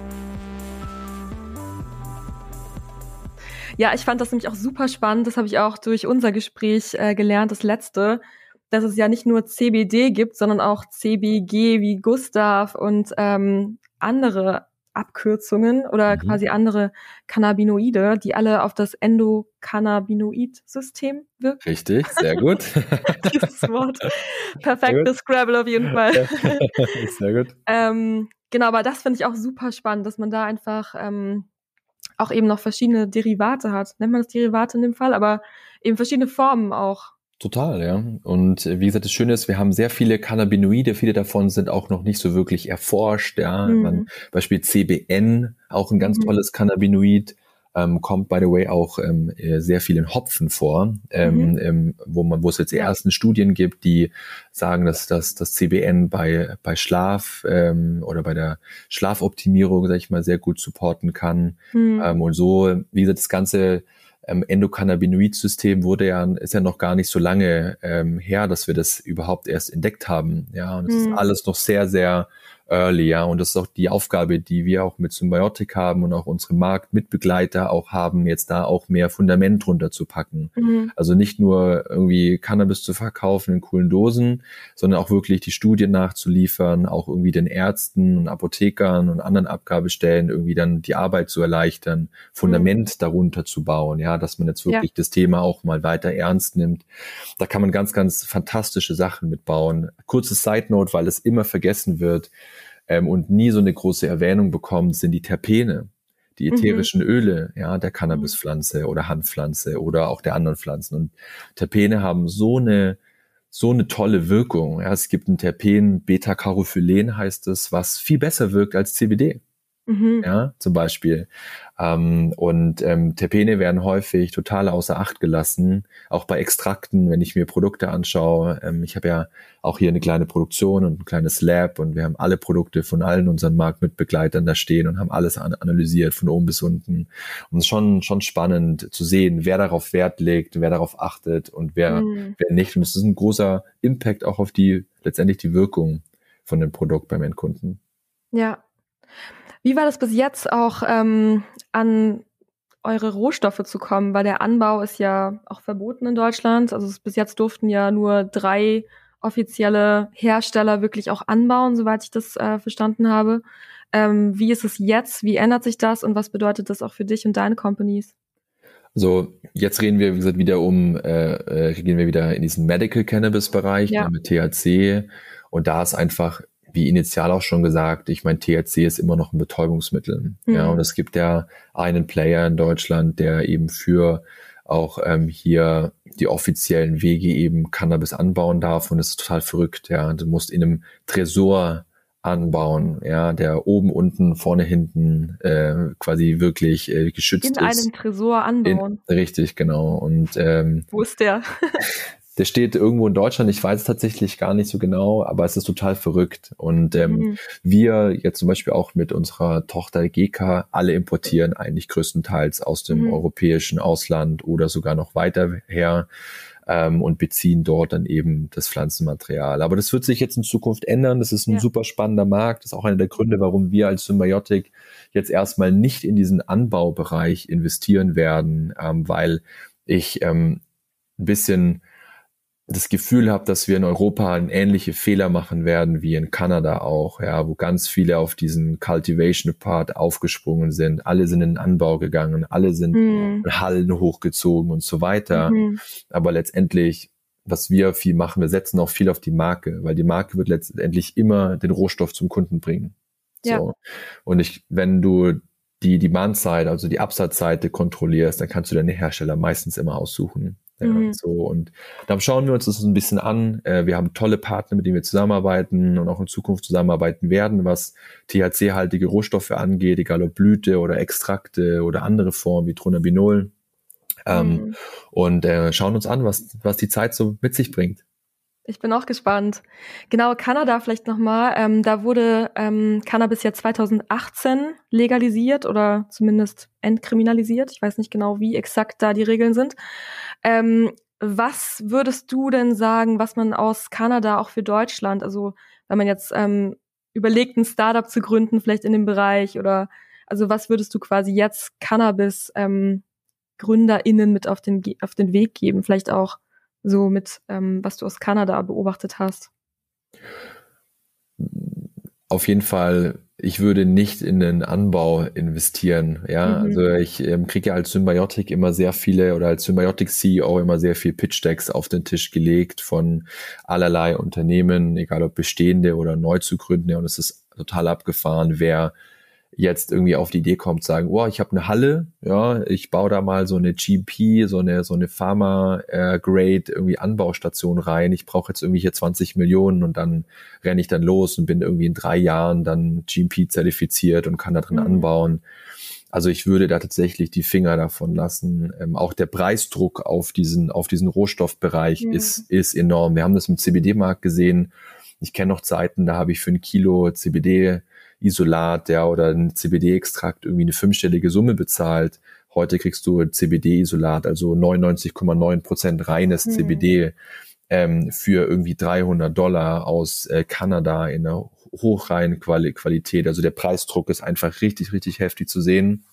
Ja, ich fand das nämlich auch super spannend. Das habe ich auch durch unser Gespräch äh, gelernt, das letzte, dass es ja nicht nur CBD gibt, sondern auch CBG wie Gustav und ähm, andere Abkürzungen oder mhm. quasi andere Cannabinoide, die alle auf das Endokannabinoid-System wirken. Richtig, sehr gut. Dieses Wort. Perfektes Scrabble auf jeden Fall. sehr gut. ähm, genau, aber das finde ich auch super spannend, dass man da einfach ähm, auch eben noch verschiedene Derivate hat. Nennt man das Derivate in dem Fall, aber eben verschiedene Formen auch. Total, ja. Und äh, wie gesagt, das Schöne ist, wir haben sehr viele Cannabinoide, viele davon sind auch noch nicht so wirklich erforscht, ja. Mhm. Man, Beispiel CBN, auch ein ganz mhm. tolles Cannabinoid, ähm, kommt by the way auch ähm, äh, sehr viel in Hopfen vor, ähm, mhm. ähm, wo man, wo es jetzt die ersten Studien gibt, die sagen, dass, dass das CBN bei bei Schlaf ähm, oder bei der Schlafoptimierung, sag ich mal, sehr gut supporten kann. Mhm. Ähm, und so, wie gesagt, das ganze ähm, Endokannabinoid-System wurde ja, ist ja noch gar nicht so lange ähm, her, dass wir das überhaupt erst entdeckt haben. Ja, und es mhm. ist alles noch sehr, sehr early, ja. Und das ist auch die Aufgabe, die wir auch mit Symbiotik haben und auch unsere Marktmitbegleiter auch haben, jetzt da auch mehr Fundament drunter zu packen. Mhm. Also nicht nur irgendwie Cannabis zu verkaufen in coolen Dosen, sondern auch wirklich die Studien nachzuliefern, auch irgendwie den Ärzten und Apothekern und anderen Abgabestellen irgendwie dann die Arbeit zu erleichtern, Fundament mhm. darunter zu bauen, ja, dass man jetzt wirklich ja. das Thema auch mal weiter ernst nimmt. Da kann man ganz, ganz fantastische Sachen mitbauen. Kurzes Side Note, weil es immer vergessen wird ähm, und nie so eine große Erwähnung bekommt, sind die Terpene. die mhm. ätherischen mhm. Öle, ja, der Cannabispflanze oder Hanfpflanze oder auch der anderen Pflanzen. Und Terpene haben so eine so eine tolle Wirkung. Ja, es gibt ein Terpen, Beta-Carophylen heißt es, was viel besser wirkt als CBD. Mhm. Ja, zum Beispiel. Ähm, und ähm, Terpene werden häufig total außer Acht gelassen, auch bei Extrakten, wenn ich mir Produkte anschaue. Ähm, ich habe ja auch hier eine kleine Produktion und ein kleines Lab und wir haben alle Produkte von allen unseren Marktmitbegleitern da stehen und haben alles an analysiert von oben bis unten. Und es ist schon, schon spannend zu sehen, wer darauf Wert legt, wer darauf achtet und wer, mhm. wer nicht. Und es ist ein großer Impact auch auf die, letztendlich die Wirkung von dem Produkt beim Endkunden. Ja, wie war das bis jetzt auch ähm, an eure Rohstoffe zu kommen? Weil der Anbau ist ja auch verboten in Deutschland. Also bis jetzt durften ja nur drei offizielle Hersteller wirklich auch anbauen, soweit ich das äh, verstanden habe. Ähm, wie ist es jetzt? Wie ändert sich das und was bedeutet das auch für dich und deine Companies? Also jetzt reden wir, wie gesagt, wieder um, äh, äh, gehen wir wieder in diesen Medical Cannabis Bereich ja. mit THC und da ist einfach wie initial auch schon gesagt, ich meine, THC ist immer noch ein Betäubungsmittel. Mhm. Ja, und es gibt ja einen Player in Deutschland, der eben für auch ähm, hier die offiziellen Wege eben Cannabis anbauen darf und das ist total verrückt. Ja, du musst in einem Tresor anbauen, ja, der oben, unten, vorne, hinten äh, quasi wirklich äh, geschützt in ist. In einem Tresor anbauen. In, richtig, genau. Und ähm, wo ist der? Der steht irgendwo in Deutschland, ich weiß es tatsächlich gar nicht so genau, aber es ist total verrückt. Und ähm, mhm. wir jetzt zum Beispiel auch mit unserer Tochter GK alle importieren eigentlich größtenteils aus dem mhm. europäischen Ausland oder sogar noch weiter her ähm, und beziehen dort dann eben das Pflanzenmaterial. Aber das wird sich jetzt in Zukunft ändern. Das ist ein ja. super spannender Markt. Das ist auch einer der Gründe, warum wir als Symbiotic jetzt erstmal nicht in diesen Anbaubereich investieren werden, ähm, weil ich ähm, ein bisschen das Gefühl habe, dass wir in Europa einen ähnliche Fehler machen werden wie in Kanada auch, ja, wo ganz viele auf diesen Cultivation Part aufgesprungen sind. Alle sind in den Anbau gegangen, alle sind mhm. Hallen hochgezogen und so weiter. Mhm. Aber letztendlich, was wir viel machen, wir setzen auch viel auf die Marke, weil die Marke wird letztendlich immer den Rohstoff zum Kunden bringen. Ja. So. Und ich, wenn du die Demand-Seite, also die Absatzseite kontrollierst, dann kannst du deine Hersteller meistens immer aussuchen. Ja, mhm. so und dann schauen wir uns das ein bisschen an. Äh, wir haben tolle Partner, mit denen wir zusammenarbeiten und auch in Zukunft zusammenarbeiten werden, was THC-haltige Rohstoffe angeht, egal ob Blüte oder Extrakte oder andere Formen wie Tronabinol. Ähm, mhm. Und äh, schauen uns an, was, was die Zeit so mit sich bringt. Ich bin auch gespannt. Genau, Kanada vielleicht nochmal. Ähm, da wurde ähm, Cannabis ja 2018 legalisiert oder zumindest entkriminalisiert. Ich weiß nicht genau, wie exakt da die Regeln sind. Ähm, was würdest du denn sagen, was man aus Kanada auch für Deutschland, also wenn man jetzt ähm, überlegt, ein Startup zu gründen, vielleicht in dem Bereich oder also was würdest du quasi jetzt Cannabis ähm, GründerInnen mit auf den, auf den Weg geben? Vielleicht auch so mit, ähm, was du aus Kanada beobachtet hast? Auf jeden Fall ich würde nicht in den Anbau investieren. Ja, mhm. also ich ähm, kriege ja als Symbiotic immer sehr viele oder als Symbiotic CEO immer sehr viel Pitch Decks auf den Tisch gelegt von allerlei Unternehmen, egal ob bestehende oder neu zu gründen. Ja, und es ist total abgefahren, wer jetzt irgendwie auf die Idee kommt, sagen, oh, ich habe eine Halle, ja, ich baue da mal so eine GP, so eine so eine Pharma Grade irgendwie Anbaustation rein. Ich brauche jetzt irgendwie hier 20 Millionen und dann renne ich dann los und bin irgendwie in drei Jahren dann GMP zertifiziert und kann da drin mhm. anbauen. Also ich würde da tatsächlich die Finger davon lassen. Ähm, auch der Preisdruck auf diesen auf diesen Rohstoffbereich ja. ist ist enorm. Wir haben das im CBD-Markt gesehen. Ich kenne noch Zeiten, da habe ich für ein Kilo CBD Isolat, ja, oder ein CBD-Extrakt irgendwie eine fünfstellige Summe bezahlt. Heute kriegst du CBD-Isolat, also 99,9 Prozent reines mhm. CBD ähm, für irgendwie 300 Dollar aus äh, Kanada in einer hochreinen Quali Qualität. Also der Preisdruck ist einfach richtig, richtig heftig zu sehen.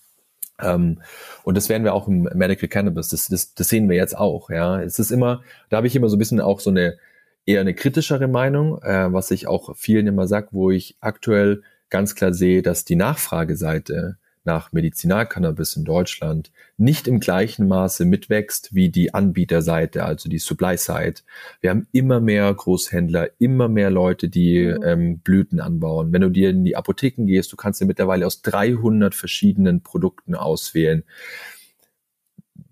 Ähm, und das werden wir auch im Medical Cannabis, das, das, das sehen wir jetzt auch. Ja, es ist immer, da habe ich immer so ein bisschen auch so eine eher eine kritischere Meinung, äh, was ich auch vielen immer sag, wo ich aktuell ganz klar sehe, dass die Nachfrageseite nach Medizinalcannabis in Deutschland nicht im gleichen Maße mitwächst wie die Anbieterseite, also die Supply-Side. Wir haben immer mehr Großhändler, immer mehr Leute, die mhm. ähm, Blüten anbauen. Wenn du dir in die Apotheken gehst, du kannst dir mittlerweile aus 300 verschiedenen Produkten auswählen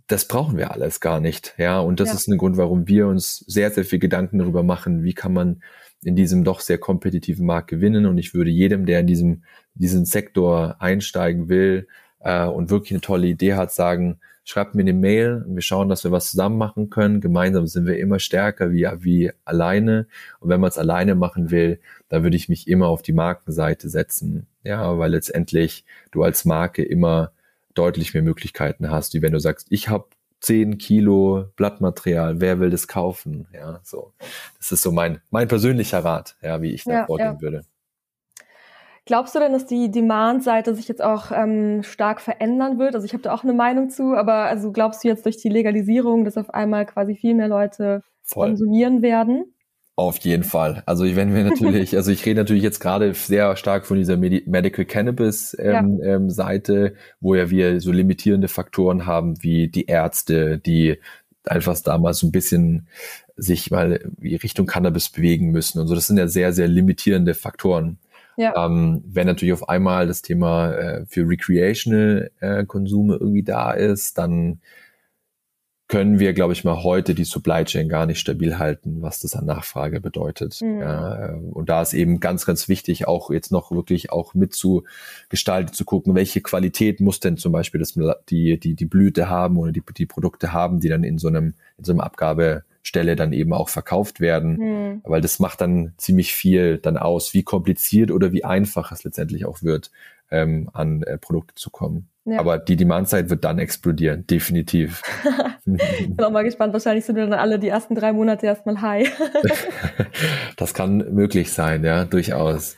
das brauchen wir alles gar nicht. Ja, und das ja. ist ein Grund, warum wir uns sehr, sehr viel Gedanken darüber machen, wie kann man in diesem doch sehr kompetitiven Markt gewinnen. Und ich würde jedem, der in diesem, diesen Sektor einsteigen will äh, und wirklich eine tolle Idee hat, sagen, schreibt mir eine Mail und wir schauen, dass wir was zusammen machen können. Gemeinsam sind wir immer stärker wie, wie alleine. Und wenn man es alleine machen will, dann würde ich mich immer auf die Markenseite setzen. Ja, weil letztendlich du als Marke immer deutlich mehr Möglichkeiten hast, wie wenn du sagst, ich habe 10 Kilo Blattmaterial, wer will das kaufen? Ja, so. Das ist so mein, mein persönlicher Rat, ja, wie ich da ja, vorgehen ja. würde. Glaubst du denn, dass die Demand-Seite sich jetzt auch ähm, stark verändern wird? Also ich habe da auch eine Meinung zu, aber also glaubst du jetzt durch die Legalisierung, dass auf einmal quasi viel mehr Leute Voll. konsumieren werden? Auf jeden Fall. Also wenn wir natürlich, also ich rede natürlich jetzt gerade sehr stark von dieser Medi Medical Cannabis ähm, ja. ähm, Seite, wo ja wir so limitierende Faktoren haben wie die Ärzte, die einfach damals so ein bisschen sich mal Richtung Cannabis bewegen müssen und so. Das sind ja sehr, sehr limitierende Faktoren. Ja. Ähm, wenn natürlich auf einmal das Thema äh, für Recreational äh, Konsume irgendwie da ist, dann können wir, glaube ich mal, heute die Supply Chain gar nicht stabil halten, was das an Nachfrage bedeutet. Mhm. Ja, äh, und da ist eben ganz, ganz wichtig, auch jetzt noch wirklich auch mitzugestalten, zu gucken, welche Qualität muss denn zum Beispiel das, die, die, die Blüte haben oder die, die Produkte haben, die dann in so einem, in so einem Abgabestelle dann eben auch verkauft werden, mhm. weil das macht dann ziemlich viel dann aus, wie kompliziert oder wie einfach es letztendlich auch wird, ähm, an äh, Produkte zu kommen. Ja. Aber die Demandzeit wird dann explodieren, definitiv. ich bin auch mal gespannt. Wahrscheinlich sind wir dann alle die ersten drei Monate erstmal high. das kann möglich sein, ja, durchaus.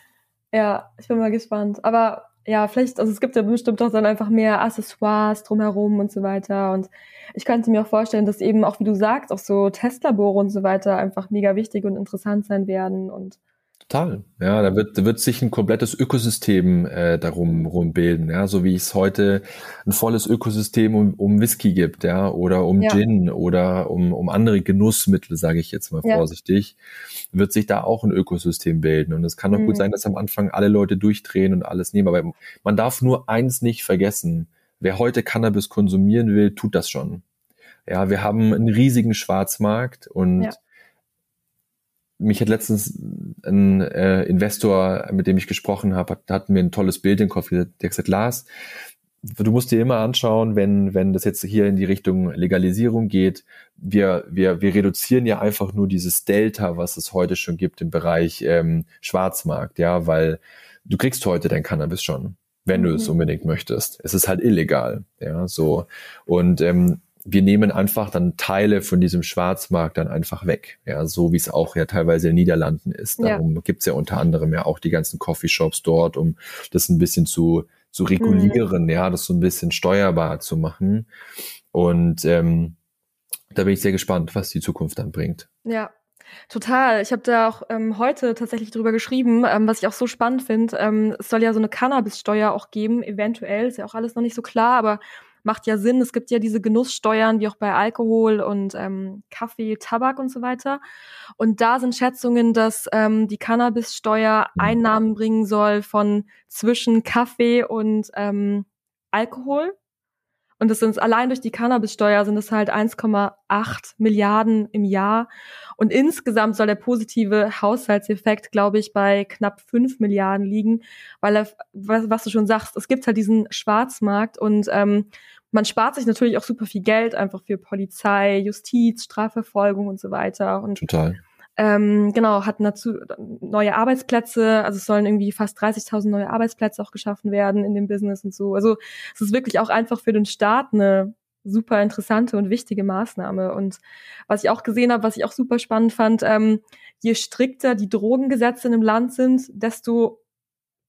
Ja, ich bin mal gespannt. Aber ja, vielleicht, also es gibt ja bestimmt auch dann einfach mehr Accessoires drumherum und so weiter. Und ich könnte mir auch vorstellen, dass eben auch, wie du sagst, auch so Testlabore und so weiter einfach mega wichtig und interessant sein werden und Total. Ja, da wird, da wird sich ein komplettes Ökosystem äh, darum rum bilden, ja, so wie es heute ein volles Ökosystem um, um Whisky gibt, ja, oder um ja. Gin oder um, um andere Genussmittel, sage ich jetzt mal ja. vorsichtig, wird sich da auch ein Ökosystem bilden. Und es kann doch mhm. gut sein, dass am Anfang alle Leute durchdrehen und alles nehmen. Aber man darf nur eins nicht vergessen. Wer heute Cannabis konsumieren will, tut das schon. Ja, wir haben einen riesigen Schwarzmarkt und ja mich hat letztens ein äh, Investor, mit dem ich gesprochen habe, hat, hat mir ein tolles Bild in den Kopf der hat gesagt, Lars, du musst dir immer anschauen, wenn, wenn das jetzt hier in die Richtung Legalisierung geht, wir, wir, wir reduzieren ja einfach nur dieses Delta, was es heute schon gibt im Bereich ähm, Schwarzmarkt, ja, weil du kriegst heute dein Cannabis schon, wenn mhm. du es mhm. unbedingt möchtest. Es ist halt illegal, ja, so. Und ähm, wir nehmen einfach dann Teile von diesem Schwarzmarkt dann einfach weg. Ja, so wie es auch ja teilweise in den Niederlanden ist. Darum ja. gibt's ja unter anderem ja auch die ganzen Coffeeshops dort, um das ein bisschen zu, zu regulieren, mhm. ja, das so ein bisschen steuerbar zu machen. Und ähm, da bin ich sehr gespannt, was die Zukunft dann bringt. Ja, Total. Ich habe da auch ähm, heute tatsächlich drüber geschrieben, ähm, was ich auch so spannend finde. Ähm, es soll ja so eine Cannabissteuer auch geben, eventuell. Ist ja auch alles noch nicht so klar, aber macht ja Sinn. Es gibt ja diese Genusssteuern, wie auch bei Alkohol und ähm, Kaffee, Tabak und so weiter. Und da sind Schätzungen, dass ähm, die Cannabissteuer Einnahmen bringen soll von zwischen Kaffee und ähm, Alkohol. Und das sind allein durch die Cannabissteuer sind es halt 1,8 Milliarden im Jahr. Und insgesamt soll der positive Haushaltseffekt, glaube ich, bei knapp 5 Milliarden liegen, weil er, was, was, du schon sagst, es gibt halt diesen Schwarzmarkt und ähm, man spart sich natürlich auch super viel Geld einfach für Polizei, Justiz, Strafverfolgung und so weiter. Und Total. Ähm, genau, hatten dazu neue Arbeitsplätze, also es sollen irgendwie fast 30.000 neue Arbeitsplätze auch geschaffen werden in dem Business und so. Also es ist wirklich auch einfach für den Staat eine super interessante und wichtige Maßnahme. Und was ich auch gesehen habe, was ich auch super spannend fand, ähm, je strikter die Drogengesetze in einem Land sind, desto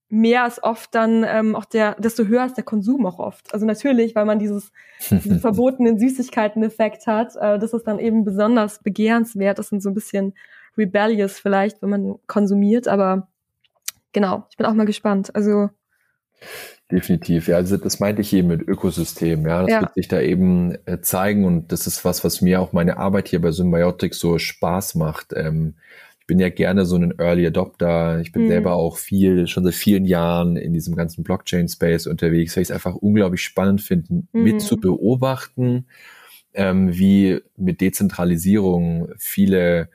mehr als oft dann ähm, auch der, desto höher ist der Konsum auch oft. Also natürlich, weil man dieses diesen verbotenen Süßigkeiten-Effekt hat, äh, das ist dann eben besonders begehrenswert. Das sind so ein bisschen rebellious vielleicht, wenn man konsumiert, aber genau, ich bin auch mal gespannt. Also Definitiv, ja, also das meinte ich eben mit Ökosystem, ja, das ja. wird sich da eben äh, zeigen und das ist was, was mir auch meine Arbeit hier bei Symbiotic so Spaß macht. Ähm, ich bin ja gerne so ein Early Adopter, ich bin mhm. selber auch viel, schon seit vielen Jahren in diesem ganzen Blockchain-Space unterwegs, weil ich es einfach unglaublich spannend finde, mhm. mit zu beobachten, ähm, wie mit Dezentralisierung viele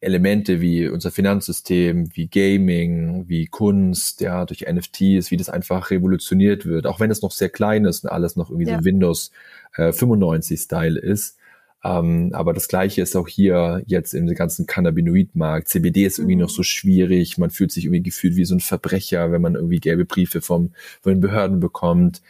Elemente wie unser Finanzsystem, wie Gaming, wie Kunst, ja, durch NFTs, wie das einfach revolutioniert wird, auch wenn es noch sehr klein ist und alles noch irgendwie ja. so Windows äh, 95 Style ist. Ähm, aber das Gleiche ist auch hier jetzt im ganzen Cannabinoid-Markt. CBD ist irgendwie mhm. noch so schwierig. Man fühlt sich irgendwie gefühlt wie so ein Verbrecher, wenn man irgendwie gelbe Briefe vom, von den Behörden bekommt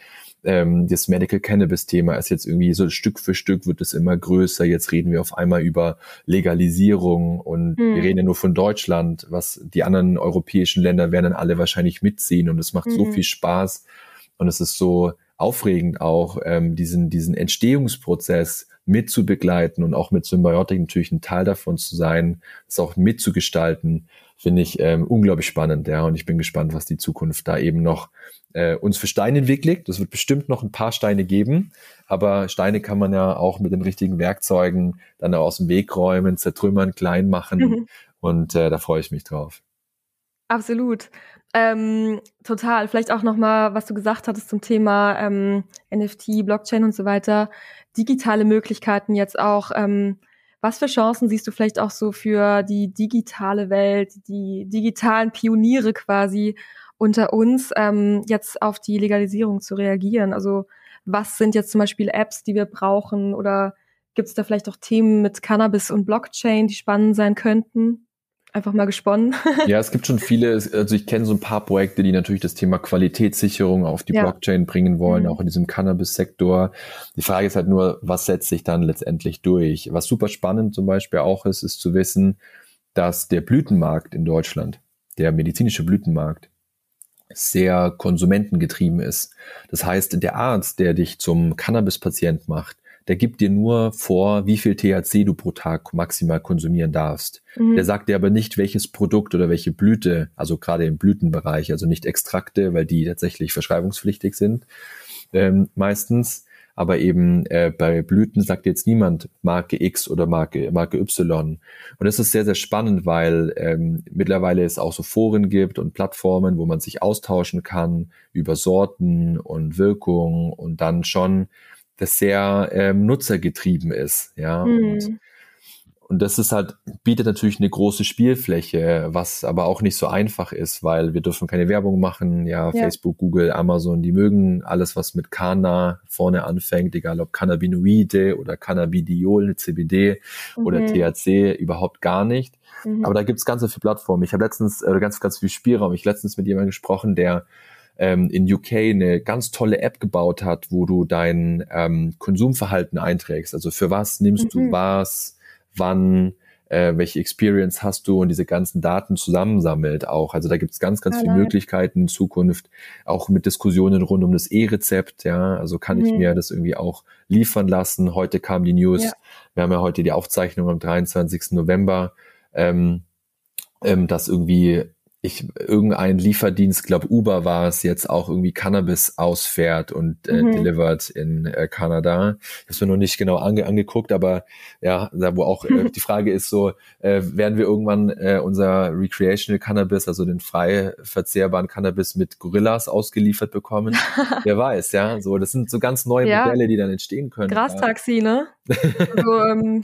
ähm, das Medical Cannabis-Thema ist jetzt irgendwie so Stück für Stück wird es immer größer. Jetzt reden wir auf einmal über Legalisierung und mhm. wir reden ja nur von Deutschland, was die anderen europäischen Länder werden dann alle wahrscheinlich mitziehen und es macht mhm. so viel Spaß und es ist so aufregend auch, ähm, diesen, diesen Entstehungsprozess mitzubegleiten und auch mit Symbiotik natürlich ein Teil davon zu sein, es auch mitzugestalten, finde ich ähm, unglaublich spannend, ja. Und ich bin gespannt, was die Zukunft da eben noch äh, uns für Steine entwickelt. Das wird bestimmt noch ein paar Steine geben, aber Steine kann man ja auch mit den richtigen Werkzeugen dann aus dem Weg räumen, zertrümmern, klein machen. Mhm. Und äh, da freue ich mich drauf. Absolut. Ähm, total. Vielleicht auch nochmal, was du gesagt hattest zum Thema ähm, NFT, Blockchain und so weiter. Digitale Möglichkeiten jetzt auch. Ähm, was für Chancen siehst du vielleicht auch so für die digitale Welt, die digitalen Pioniere quasi unter uns, ähm, jetzt auf die Legalisierung zu reagieren? Also was sind jetzt zum Beispiel Apps, die wir brauchen? Oder gibt es da vielleicht auch Themen mit Cannabis und Blockchain, die spannend sein könnten? Einfach mal gesponnen. ja, es gibt schon viele, also ich kenne so ein paar Projekte, die natürlich das Thema Qualitätssicherung auf die ja. Blockchain bringen wollen, mhm. auch in diesem Cannabis-Sektor. Die Frage ist halt nur, was setzt sich dann letztendlich durch? Was super spannend zum Beispiel auch ist, ist zu wissen, dass der Blütenmarkt in Deutschland, der medizinische Blütenmarkt, sehr konsumentengetrieben ist. Das heißt, der Arzt, der dich zum Cannabis-Patient macht, der gibt dir nur vor, wie viel THC du pro Tag maximal konsumieren darfst. Mhm. Der sagt dir aber nicht, welches Produkt oder welche Blüte, also gerade im Blütenbereich, also nicht Extrakte, weil die tatsächlich verschreibungspflichtig sind, ähm, meistens. Aber eben äh, bei Blüten sagt jetzt niemand Marke X oder Marke, Marke Y. Und das ist sehr, sehr spannend, weil ähm, mittlerweile es auch so Foren gibt und Plattformen, wo man sich austauschen kann über Sorten und Wirkung und dann schon das sehr ähm, nutzergetrieben ist, ja. Mhm. Und, und das ist halt, bietet natürlich eine große Spielfläche, was aber auch nicht so einfach ist, weil wir dürfen keine Werbung machen. Ja, ja. Facebook, Google, Amazon, die mögen alles, was mit Kana vorne anfängt, egal ob Cannabinoide oder Cannabidiol, CBD mhm. oder THC, überhaupt gar nicht. Mhm. Aber da gibt's ganz viele Plattformen. Ich habe letztens äh, ganz, ganz viel Spielraum. Ich letztens mit jemandem gesprochen, der ähm, in UK eine ganz tolle App gebaut hat, wo du dein ähm, Konsumverhalten einträgst. Also für was nimmst mhm. du was, wann, äh, welche Experience hast du und diese ganzen Daten zusammensammelt auch. Also da gibt es ganz, ganz ja, viele Möglichkeiten in Zukunft, auch mit Diskussionen rund um das E-Rezept, ja. Also kann mhm. ich mir das irgendwie auch liefern lassen. Heute kam die News, ja. wir haben ja heute die Aufzeichnung am 23. November, ähm, ähm, dass irgendwie ich irgendein Lieferdienst, glaube Uber war es jetzt auch irgendwie Cannabis ausfährt und äh, mhm. delivert in äh, Kanada. Ich habe mir noch nicht genau ange angeguckt, aber ja, da wo auch äh, die Frage ist so, äh, werden wir irgendwann äh, unser Recreational Cannabis, also den frei verzehrbaren Cannabis mit Gorillas ausgeliefert bekommen? Wer weiß, ja. So, das sind so ganz neue ja. Modelle, die dann entstehen können. Grastaxi, ne? also, ähm,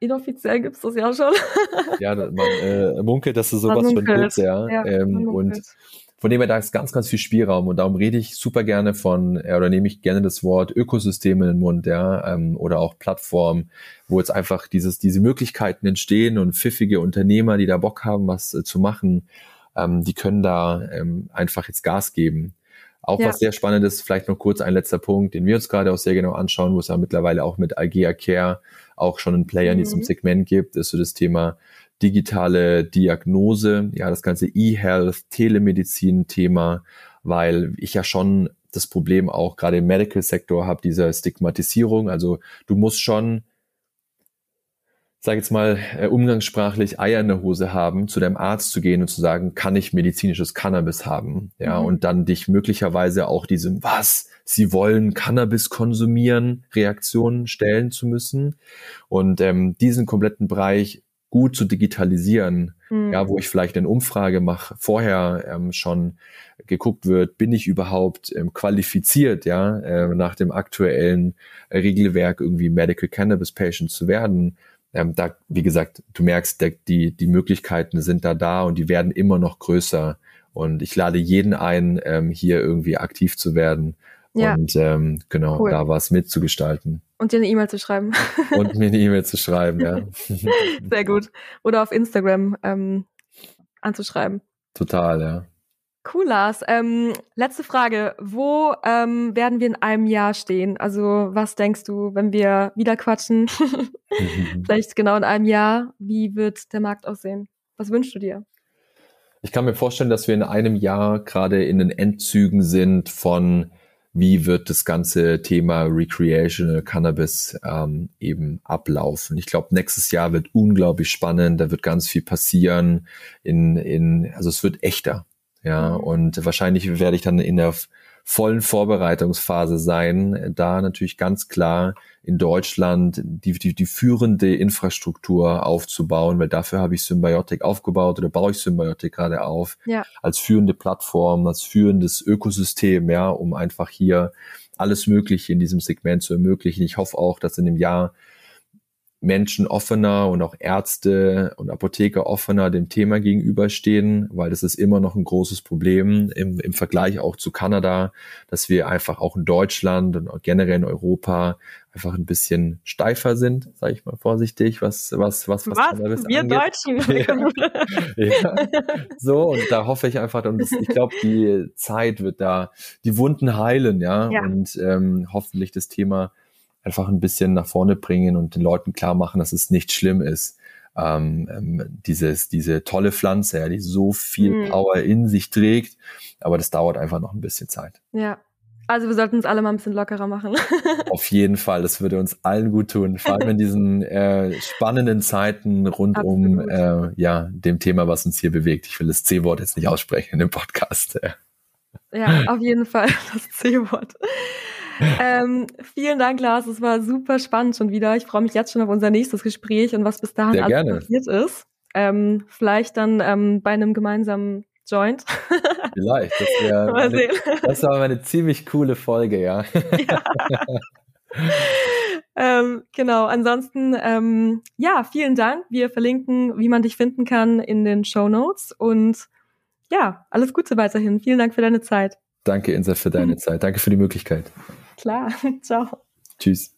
inoffiziell gibt's das ja schon. ja, man äh, munkelt, dass es sowas schon gibt, ja. ja ähm, und von dem her, da ist ganz, ganz viel Spielraum und darum rede ich super gerne von, äh, oder nehme ich gerne das Wort Ökosystem in den Mund, ja, ähm, oder auch Plattform, wo jetzt einfach dieses, diese Möglichkeiten entstehen und pfiffige Unternehmer, die da Bock haben, was äh, zu machen, ähm, die können da ähm, einfach jetzt Gas geben. Auch ja. was sehr spannend ist, vielleicht noch kurz ein letzter Punkt, den wir uns gerade auch sehr genau anschauen, wo es ja mittlerweile auch mit Algea Care auch schon einen Player in diesem mhm. Segment gibt, ist so das Thema digitale Diagnose, ja, das ganze E-Health, Telemedizin-Thema, weil ich ja schon das Problem auch gerade im Medical-Sektor habe, diese Stigmatisierung. Also du musst schon sag jetzt mal, äh, umgangssprachlich Eier in der Hose haben, zu deinem Arzt zu gehen und zu sagen, kann ich medizinisches Cannabis haben? Ja, mhm. und dann dich möglicherweise auch diesem, was, sie wollen Cannabis konsumieren, Reaktionen stellen zu müssen. Und ähm, diesen kompletten Bereich gut zu digitalisieren, mhm. ja, wo ich vielleicht eine Umfrage mache, vorher ähm, schon geguckt wird, bin ich überhaupt ähm, qualifiziert, ja, äh, nach dem aktuellen Regelwerk irgendwie Medical Cannabis Patient zu werden ähm, da, wie gesagt, du merkst, der, die, die Möglichkeiten sind da da und die werden immer noch größer. Und ich lade jeden ein, ähm, hier irgendwie aktiv zu werden ja. und ähm, genau cool. da was mitzugestalten. Und dir eine E-Mail zu schreiben. und mir eine E-Mail zu schreiben, ja. Sehr gut. Oder auf Instagram ähm, anzuschreiben. Total, ja. Cool, Lars. Ähm, letzte Frage. Wo ähm, werden wir in einem Jahr stehen? Also was denkst du, wenn wir wieder quatschen? Vielleicht genau in einem Jahr. Wie wird der Markt aussehen? Was wünschst du dir? Ich kann mir vorstellen, dass wir in einem Jahr gerade in den Endzügen sind von wie wird das ganze Thema Recreational Cannabis ähm, eben ablaufen. Ich glaube, nächstes Jahr wird unglaublich spannend, da wird ganz viel passieren. In, in, also es wird echter. Ja, und wahrscheinlich werde ich dann in der vollen Vorbereitungsphase sein, da natürlich ganz klar in Deutschland die, die, die führende Infrastruktur aufzubauen, weil dafür habe ich Symbiotic aufgebaut oder baue ich Symbiotic gerade auf, ja. als führende Plattform, als führendes Ökosystem, ja, um einfach hier alles Mögliche in diesem Segment zu ermöglichen. Ich hoffe auch, dass in dem Jahr Menschen offener und auch Ärzte und Apotheker offener dem Thema gegenüberstehen, weil das ist immer noch ein großes Problem im, im Vergleich auch zu Kanada, dass wir einfach auch in Deutschland und generell in Europa einfach ein bisschen steifer sind, sage ich mal vorsichtig, was was was was, was wir angeht. Deutschen. ja, ja. So und da hoffe ich einfach und das, ich glaube die Zeit wird da die Wunden heilen, ja, ja. und ähm, hoffentlich das Thema einfach ein bisschen nach vorne bringen und den Leuten klar machen, dass es nicht schlimm ist. Ähm, ähm, dieses, diese tolle Pflanze, ja, die so viel mhm. Power in sich trägt, aber das dauert einfach noch ein bisschen Zeit. Ja. Also wir sollten uns alle mal ein bisschen lockerer machen. Auf jeden Fall, das würde uns allen gut tun, vor allem in diesen äh, spannenden Zeiten rund Absolut. um äh, ja, dem Thema, was uns hier bewegt. Ich will das C-Wort jetzt nicht aussprechen in dem Podcast. Ja, auf jeden Fall das C-Wort ähm, vielen Dank, Lars. Es war super spannend schon wieder. Ich freue mich jetzt schon auf unser nächstes Gespräch und was bis dahin alles passiert ist. Ähm, vielleicht dann ähm, bei einem gemeinsamen Joint. Vielleicht. Das wäre eine, das war eine ziemlich coole Folge, ja. ja. ähm, genau, ansonsten, ähm, ja, vielen Dank. Wir verlinken, wie man dich finden kann, in den Show Notes. Und ja, alles Gute weiterhin. Vielen Dank für deine Zeit. Danke, Insa, für deine Zeit. Danke für die Möglichkeit. Klar, ciao. Tschüss.